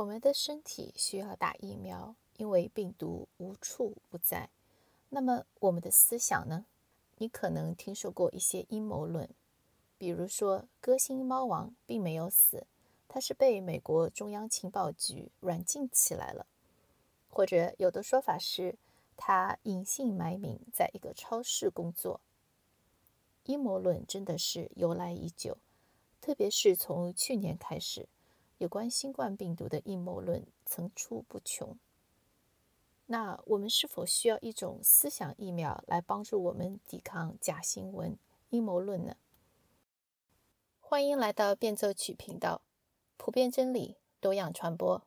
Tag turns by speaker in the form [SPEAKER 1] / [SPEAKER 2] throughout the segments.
[SPEAKER 1] 我们的身体需要打疫苗，因为病毒无处不在。那么我们的思想呢？你可能听说过一些阴谋论，比如说歌星猫王并没有死，他是被美国中央情报局软禁起来了，或者有的说法是他隐姓埋名在一个超市工作。阴谋论真的是由来已久，特别是从去年开始，有关新冠病毒的阴谋论层出不穷。那我们是否需要一种思想疫苗来帮助我们抵抗假新闻、阴谋论呢？欢迎来到变奏曲频道，普遍真理，多样传播。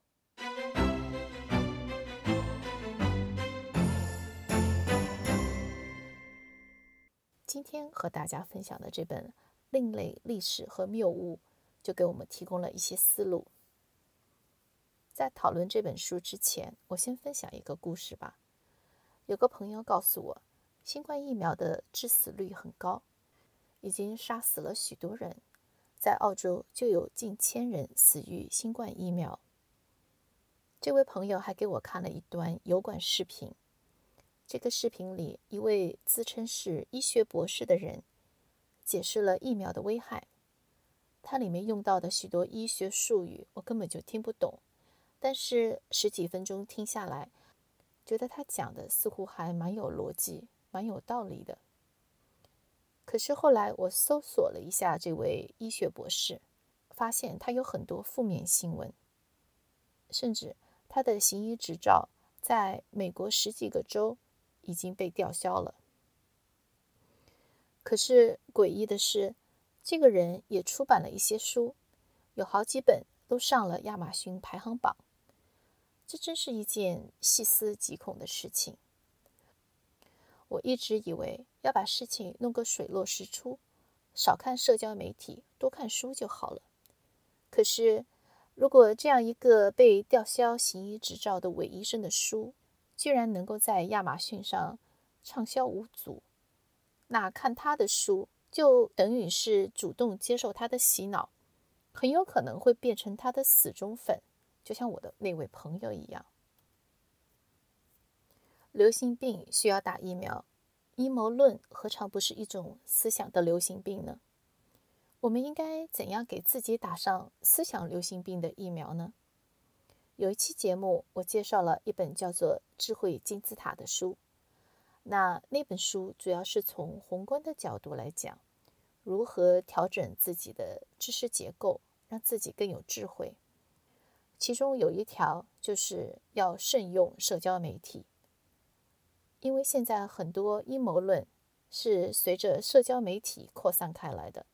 [SPEAKER 1] 今天和大家分享的这本《另类历史和谬误》，就给我们提供了一些思路。在讨论这本书之前，我先分享一个故事吧。有个朋友告诉我，新冠疫苗的致死率很高，已经杀死了许多人。在澳洲就有近千人死于新冠疫苗。这位朋友还给我看了一段油管视频。这个视频里，一位自称是医学博士的人解释了疫苗的危害。它里面用到的许多医学术语，我根本就听不懂。但是十几分钟听下来，觉得他讲的似乎还蛮有逻辑、蛮有道理的。可是后来我搜索了一下这位医学博士，发现他有很多负面新闻，甚至他的行医执照在美国十几个州已经被吊销了。可是诡异的是，这个人也出版了一些书，有好几本都上了亚马逊排行榜。这真是一件细思极恐的事情。我一直以为要把事情弄个水落石出，少看社交媒体，多看书就好了。可是，如果这样一个被吊销行医执照的伪医生的书，居然能够在亚马逊上畅销无阻，那看他的书就等于是主动接受他的洗脑，很有可能会变成他的死忠粉。就像我的那位朋友一样，流行病需要打疫苗，阴谋论何尝不是一种思想的流行病呢？我们应该怎样给自己打上思想流行病的疫苗呢？有一期节目，我介绍了一本叫做《智慧金字塔》的书，那那本书主要是从宏观的角度来讲，如何调整自己的知识结构，让自己更有智慧。其中有一条就是要慎用社交媒体，因为现在很多阴谋论是随着社交媒体扩散开来的。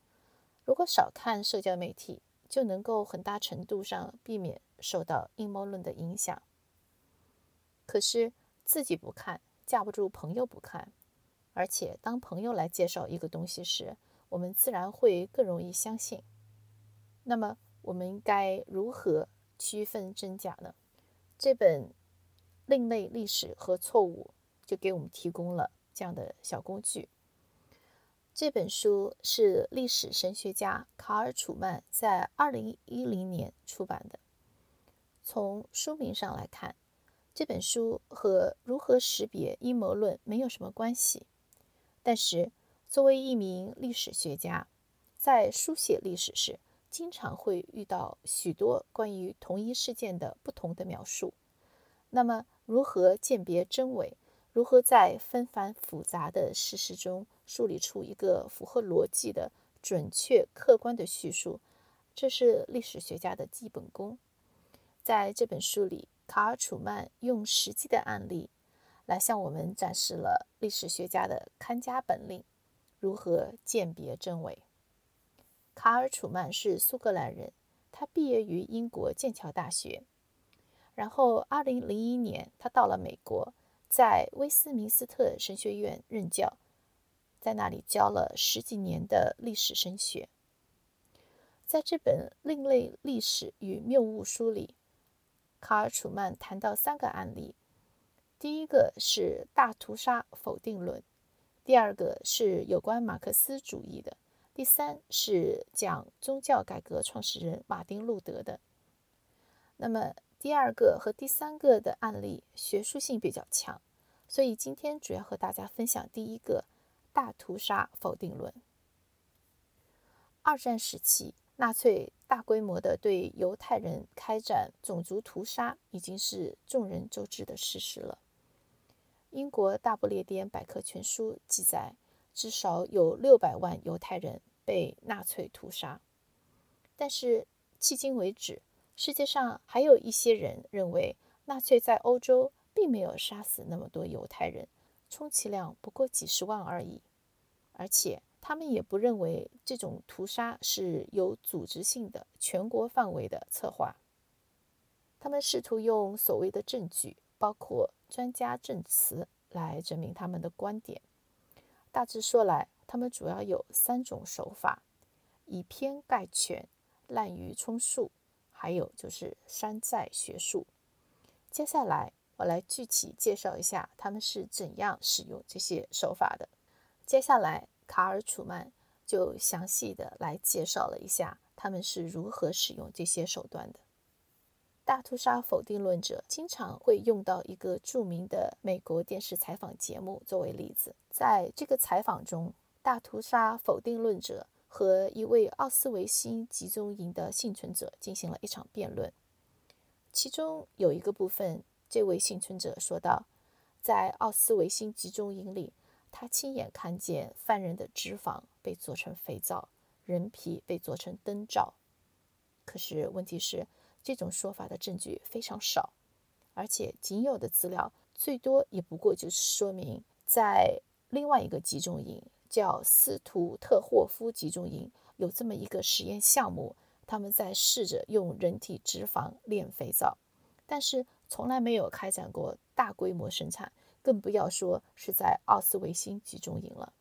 [SPEAKER 1] 如果少看社交媒体，就能够很大程度上避免受到阴谋论的影响。可是自己不看，架不住朋友不看，而且当朋友来介绍一个东西时，我们自然会更容易相信。那么我们该如何？区分真假呢？这本《另类历史和错误》就给我们提供了这样的小工具。这本书是历史神学家卡尔·楚曼在二零一零年出版的。从书名上来看，这本书和如何识别阴谋论没有什么关系。但是，作为一名历史学家，在书写历史时，经常会遇到许多关于同一事件的不同的描述。那么，如何鉴别真伪？如何在纷繁复杂的事实中梳理出一个符合逻辑的、准确、客观的叙述？这是历史学家的基本功。在这本书里，卡尔·楚曼用实际的案例来向我们展示了历史学家的看家本领：如何鉴别真伪。卡尔·楚曼是苏格兰人，他毕业于英国剑桥大学。然后，2001年，他到了美国，在威斯敏斯特神学院任教，在那里教了十几年的历史神学。在这本《另类历史与谬误》书里，卡尔·楚曼谈到三个案例：第一个是大屠杀否定论；第二个是有关马克思主义的。第三是讲宗教改革创始人马丁路德的。那么第二个和第三个的案例学术性比较强，所以今天主要和大家分享第一个大屠杀否定论。二战时期，纳粹大规模的对犹太人开展种族屠杀，已经是众人周知的事实了。英国大不列颠百科全书记载，至少有六百万犹太人被纳粹屠杀。但是迄今为止，世界上还有一些人认为，纳粹在欧洲并没有杀死那么多犹太人，充其量不过几十万而已，而且。他们也不认为这种屠杀是有组织性的、全国范围的策划。他们试图用所谓的证据，包括专家证词，来证明他们的观点。大致说来，他们主要有三种手法：以偏概全、滥竽充数，还有就是山寨学术。接下来，我来具体介绍一下他们是怎样使用这些手法的。接下来。卡尔·楚曼就详细的来介绍了一下他们是如何使用这些手段的。大屠杀否定论者经常会用到一个著名的美国电视采访节目作为例子。在这个采访中，大屠杀否定论者和一位奥斯维辛集中营的幸存者进行了一场辩论。其中有一个部分，这位幸存者说道：“在奥斯维辛集中营里。”他亲眼看见犯人的脂肪被做成肥皂，人皮被做成灯罩。可是问题是，这种说法的证据非常少，而且仅有的资料最多也不过就是说明，在另外一个集中营叫斯图特霍夫集中营有这么一个实验项目，他们在试着用人体脂肪炼肥皂，但是从来没有开展过大规模生产。更不要说是在奥斯维辛集中营了。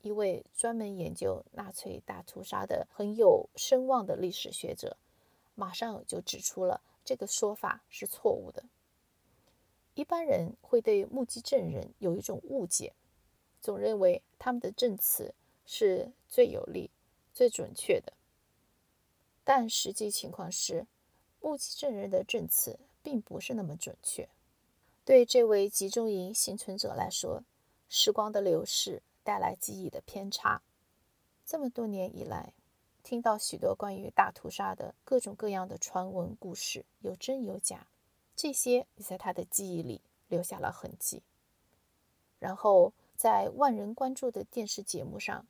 [SPEAKER 1] 一位专门研究纳粹大屠杀的很有声望的历史学者，马上就指出了这个说法是错误的。一般人会对目击证人有一种误解，总认为他们的证词是最有力、最准确的。但实际情况是，目击证人的证词并不是那么准确。对这位集中营幸存者来说，时光的流逝带来记忆的偏差。这么多年以来，听到许多关于大屠杀的各种各样的传闻故事，有真有假，这些也在他的记忆里留下了痕迹。然后，在万人关注的电视节目上，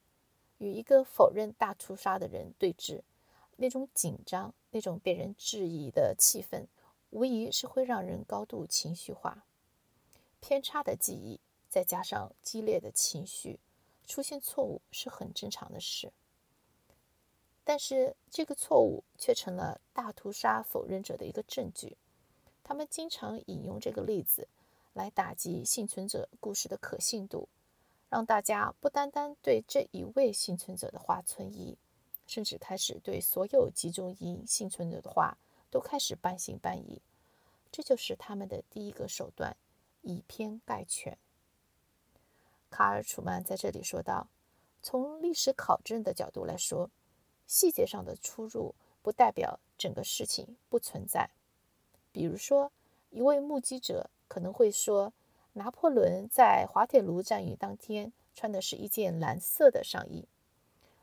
[SPEAKER 1] 与一个否认大屠杀的人对峙，那种紧张、那种被人质疑的气氛。无疑是会让人高度情绪化、偏差的记忆，再加上激烈的情绪，出现错误是很正常的事。但是这个错误却成了大屠杀否认者的一个证据。他们经常引用这个例子来打击幸存者故事的可信度，让大家不单单对这一位幸存者的话存疑，甚至开始对所有集中营幸存者的话。都开始半信半疑，这就是他们的第一个手段，以偏概全。卡尔·楚曼在这里说道：“从历史考证的角度来说，细节上的出入不代表整个事情不存在。比如说，一位目击者可能会说，拿破仑在滑铁卢战役当天穿的是一件蓝色的上衣；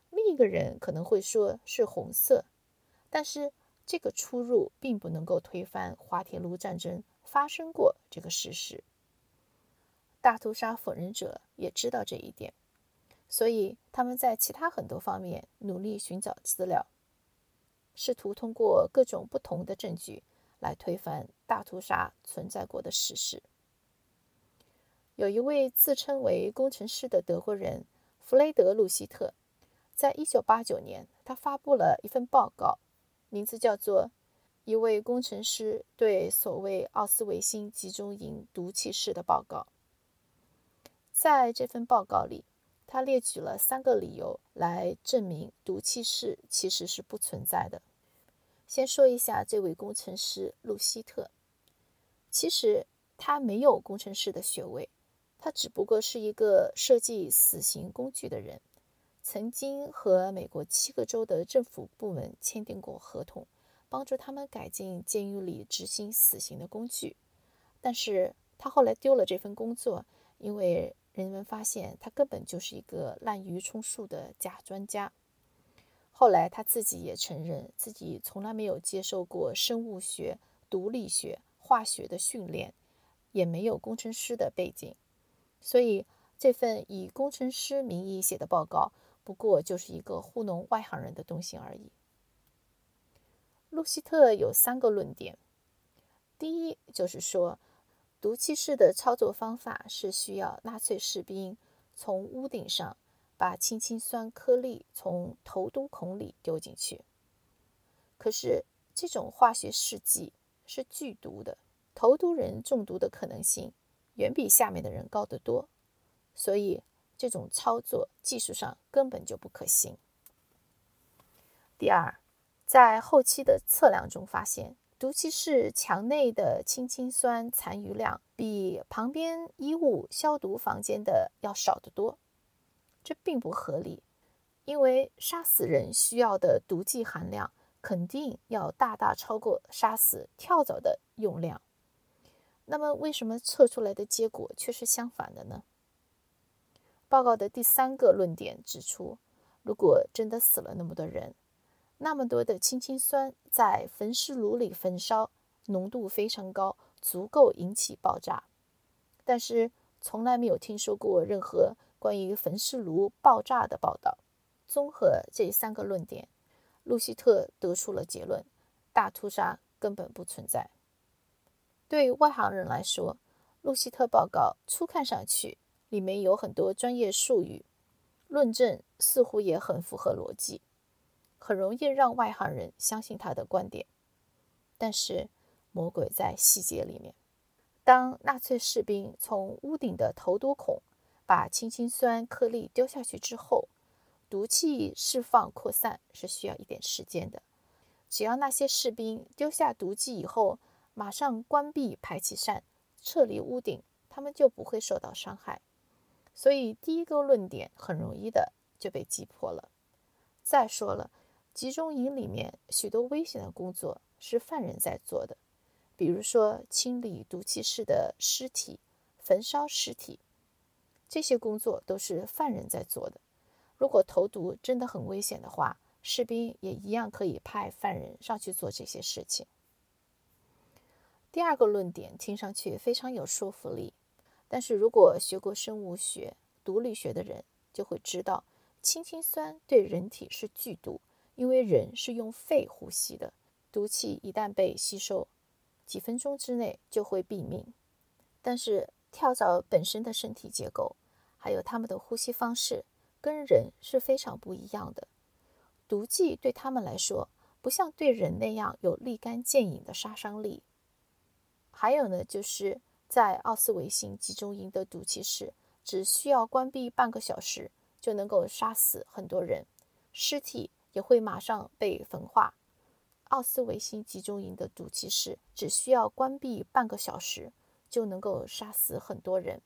[SPEAKER 1] 另一个人可能会说是红色，但是。”这个出入并不能够推翻滑铁卢战争发生过这个事实。大屠杀否认者也知道这一点，所以他们在其他很多方面努力寻找资料，试图通过各种不同的证据来推翻大屠杀存在过的事实。有一位自称为工程师的德国人弗雷德·路希特，在一九八九年，他发布了一份报告。名字叫做《一位工程师对所谓奥斯维辛集中营毒气室的报告》。在这份报告里，他列举了三个理由来证明毒气室其实是不存在的。先说一下这位工程师路希特，其实他没有工程师的学位，他只不过是一个设计死刑工具的人。曾经和美国七个州的政府部门签订过合同，帮助他们改进监狱里执行死刑的工具。但是他后来丢了这份工作，因为人们发现他根本就是一个滥竽充数的假专家。后来他自己也承认，自己从来没有接受过生物学、毒理学、化学的训练，也没有工程师的背景，所以这份以工程师名义写的报告。不过就是一个糊弄外行人的东西而已。路希特有三个论点：第一，就是说，毒气室的操作方法是需要纳粹士兵从屋顶上把氢氰酸颗粒从头毒孔里丢进去。可是这种化学试剂是剧毒的，投毒人中毒的可能性远比下面的人高得多，所以。这种操作技术上根本就不可行。第二，在后期的测量中发现，毒气室墙内的氢氰酸残余量比旁边衣物消毒房间的要少得多。这并不合理，因为杀死人需要的毒剂含量肯定要大大超过杀死跳蚤的用量。那么，为什么测出来的结果却是相反的呢？报告的第三个论点指出，如果真的死了那么多人，那么多的氢氰酸在焚尸炉里焚烧，浓度非常高，足够引起爆炸。但是从来没有听说过任何关于焚尸炉爆炸的报道。综合这三个论点，路希特得出了结论：大屠杀根本不存在。对外行人来说，路希特报告初看上去。里面有很多专业术语，论证似乎也很符合逻辑，很容易让外行人相信他的观点。但是魔鬼在细节里面。当纳粹士兵从屋顶的头多孔把氢氰酸颗粒丢下去之后，毒气释放扩散是需要一点时间的。只要那些士兵丢下毒剂以后，马上关闭排气扇，撤离屋顶，他们就不会受到伤害。所以，第一个论点很容易的就被击破了。再说了，集中营里面许多危险的工作是犯人在做的，比如说清理毒气室的尸体、焚烧尸体，这些工作都是犯人在做的。如果投毒真的很危险的话，士兵也一样可以派犯人上去做这些事情。第二个论点听上去非常有说服力。但是如果学过生物学、毒理学的人就会知道，氢氰酸对人体是剧毒，因为人是用肺呼吸的，毒气一旦被吸收，几分钟之内就会毙命。但是跳蚤本身的身体结构，还有它们的呼吸方式，跟人是非常不一样的。毒剂对他们来说，不像对人那样有立竿见影的杀伤力。还有呢，就是。在奥斯维辛集中营的毒气室，只需要关闭半个小时，就能够杀死很多人，尸体也会马上被焚化。奥斯维辛集中营的毒气室只需要关闭半个小时，就能够杀死很多人。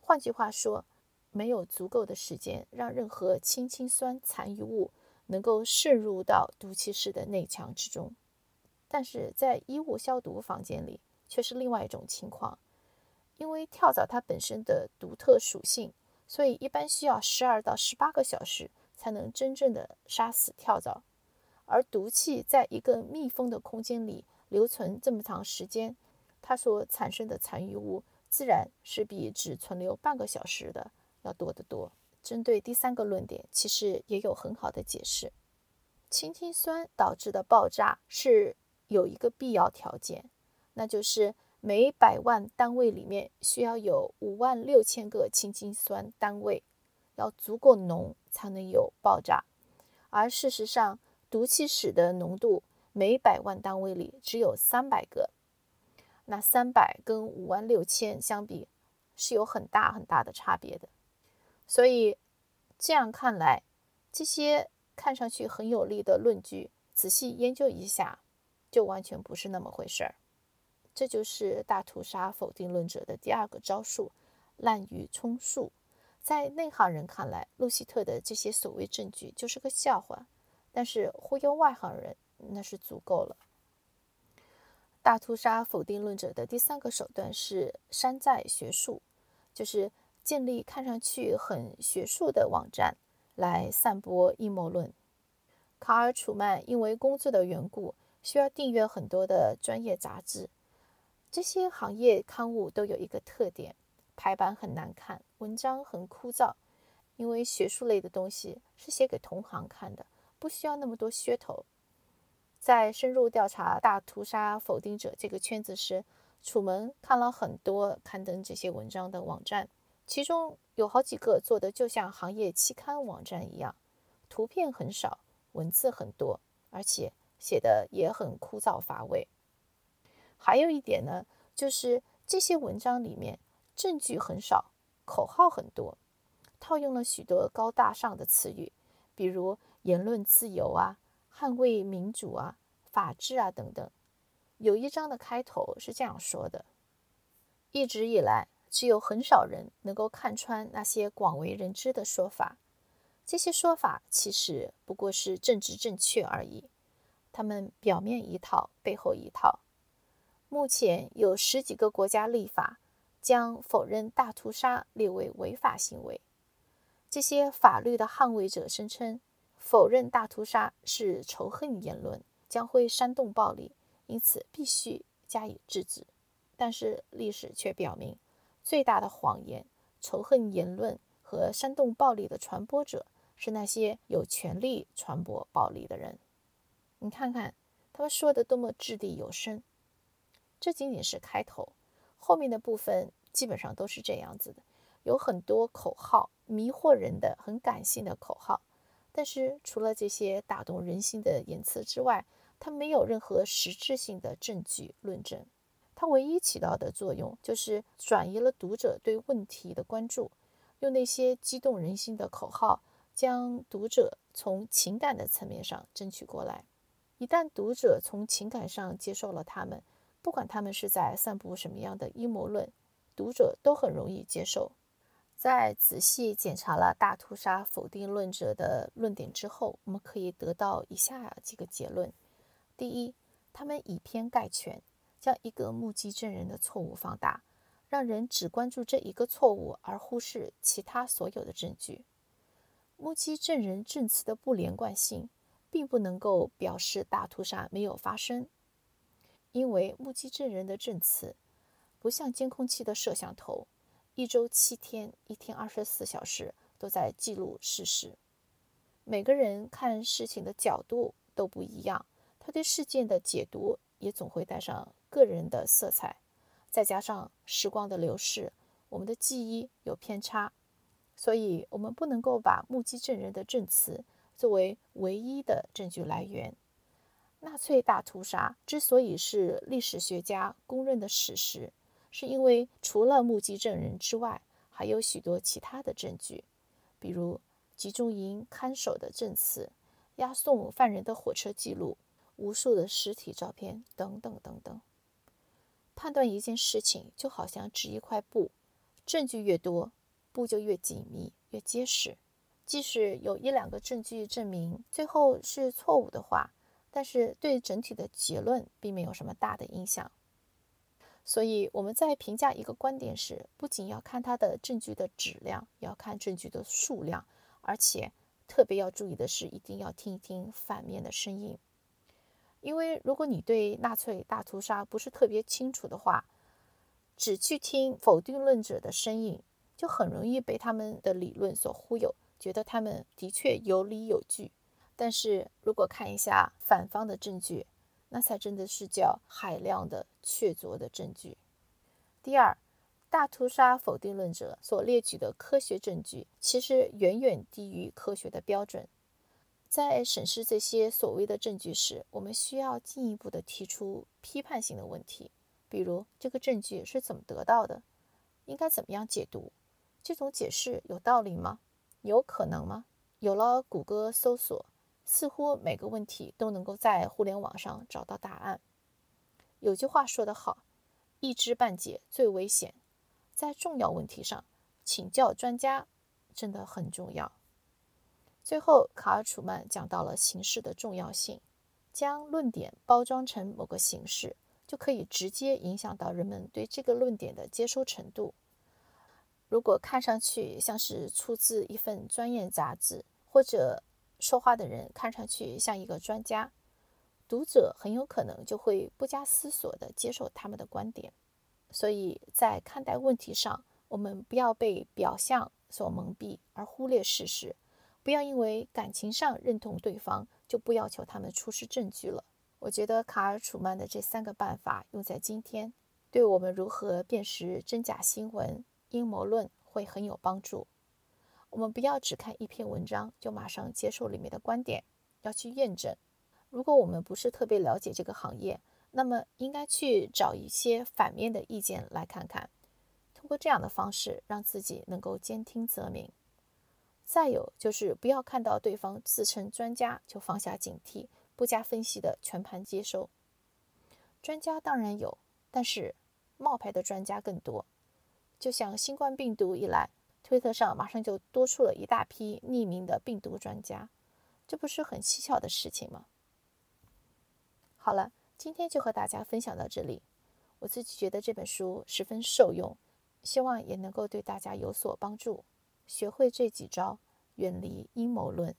[SPEAKER 1] 换句话说，没有足够的时间让任何氢氰酸残余物能够渗入到毒气室的内墙之中。但是在衣物消毒房间里。却是另外一种情况，因为跳蚤它本身的独特属性，所以一般需要十二到十八个小时才能真正的杀死跳蚤。而毒气在一个密封的空间里留存这么长时间，它所产生的残余物自然是比只存留半个小时的要多得多。针对第三个论点，其实也有很好的解释：氢氰酸导致的爆炸是有一个必要条件。那就是每百万单位里面需要有五万六千个氢氰酸单位，要足够浓才能有爆炸。而事实上，毒气室的浓度每百万单位里只有三百个。那三百跟五万六千相比，是有很大很大的差别的。所以这样看来，这些看上去很有力的论据，仔细研究一下，就完全不是那么回事儿。这就是大屠杀否定论者的第二个招数——滥竽充数。在内行人看来，路希特的这些所谓证据就是个笑话；但是忽悠外行人，那是足够了。大屠杀否定论者的第三个手段是山寨学术，就是建立看上去很学术的网站来散播阴谋论。卡尔·楚曼因为工作的缘故，需要订阅很多的专业杂志。这些行业刊物都有一个特点：排版很难看，文章很枯燥。因为学术类的东西是写给同行看的，不需要那么多噱头。在深入调查大屠杀否定者这个圈子时，楚门看了很多刊登这些文章的网站，其中有好几个做的就像行业期刊网站一样，图片很少，文字很多，而且写的也很枯燥乏味。还有一点呢，就是这些文章里面证据很少，口号很多，套用了许多高大上的词语，比如言论自由啊。捍卫民主啊，法治啊等等。有一章的开头是这样说的：一直以来，只有很少人能够看穿那些广为人知的说法。这些说法其实不过是政治正确而已。他们表面一套，背后一套。目前有十几个国家立法，将否认大屠杀列为违法行为。这些法律的捍卫者声称。否认大屠杀是仇恨言论，将会煽动暴力，因此必须加以制止。但是历史却表明，最大的谎言、仇恨言论和煽动暴力的传播者是那些有权利传播暴力的人。你看看他们说的多么掷地有声。这仅仅是开头，后面的部分基本上都是这样子的，有很多口号，迷惑人的、很感性的口号。但是除了这些打动人心的言辞之外，它没有任何实质性的证据论证。它唯一起到的作用就是转移了读者对问题的关注，用那些激动人心的口号将读者从情感的层面上争取过来。一旦读者从情感上接受了他们，不管他们是在散布什么样的阴谋论，读者都很容易接受。在仔细检查了大屠杀否定论者的论点之后，我们可以得到以下几个结论：第一，他们以偏概全，将一个目击证人的错误放大，让人只关注这一个错误，而忽视其他所有的证据。目击证人证词的不连贯性，并不能够表示大屠杀没有发生，因为目击证人的证词不像监控器的摄像头。一周七天，一天二十四小时都在记录事实。每个人看事情的角度都不一样，他对事件的解读也总会带上个人的色彩。再加上时光的流逝，我们的记忆有偏差，所以我们不能够把目击证人的证词作为唯一的证据来源。纳粹大屠杀之所以是历史学家公认的史实。是因为除了目击证人之外，还有许多其他的证据，比如集中营看守的证词、押送犯人的火车记录、无数的尸体照片等等等等。判断一件事情就好像织一块布，证据越多，布就越紧密、越结实。即使有一两个证据证明最后是错误的话，但是对整体的结论并没有什么大的影响。所以我们在评价一个观点时，不仅要看它的证据的质量，要看证据的数量，而且特别要注意的是，一定要听一听反面的声音。因为如果你对纳粹大屠杀不是特别清楚的话，只去听否定论者的声音，就很容易被他们的理论所忽悠，觉得他们的确有理有据。但是如果看一下反方的证据，那才真的是叫海量的确凿的证据。第二，大屠杀否定论者所列举的科学证据，其实远远低于科学的标准。在审视这些所谓的证据时，我们需要进一步的提出批判性的问题，比如这个证据是怎么得到的？应该怎么样解读？这种解释有道理吗？有可能吗？有了谷歌搜索。似乎每个问题都能够在互联网上找到答案。有句话说得好：“一知半解最危险。”在重要问题上，请教专家真的很重要。最后，卡尔·楚曼讲到了形式的重要性。将论点包装成某个形式，就可以直接影响到人们对这个论点的接收程度。如果看上去像是出自一份专业杂志，或者说话的人看上去像一个专家，读者很有可能就会不加思索地接受他们的观点。所以在看待问题上，我们不要被表象所蒙蔽而忽略事实，不要因为感情上认同对方。就不要求他们出示证据了。我觉得卡尔·楚曼的这三个办法用在今天，对我们如何辨识真假新闻、阴谋论会很有帮助。我们不要只看一篇文章就马上接受里面的观点，要去验证。如果我们不是特别了解这个行业，那么应该去找一些反面的意见来看看，通过这样的方式让自己能够兼听则明。再有就是不要看到对方自称专家就放下警惕，不加分析的全盘接收。专家当然有，但是冒牌的专家更多。就像新冠病毒一来，推特上马上就多出了一大批匿名的病毒专家，这不是很蹊跷的事情吗？好了，今天就和大家分享到这里。我自己觉得这本书十分受用，希望也能够对大家有所帮助。学会这几招，远离阴谋论。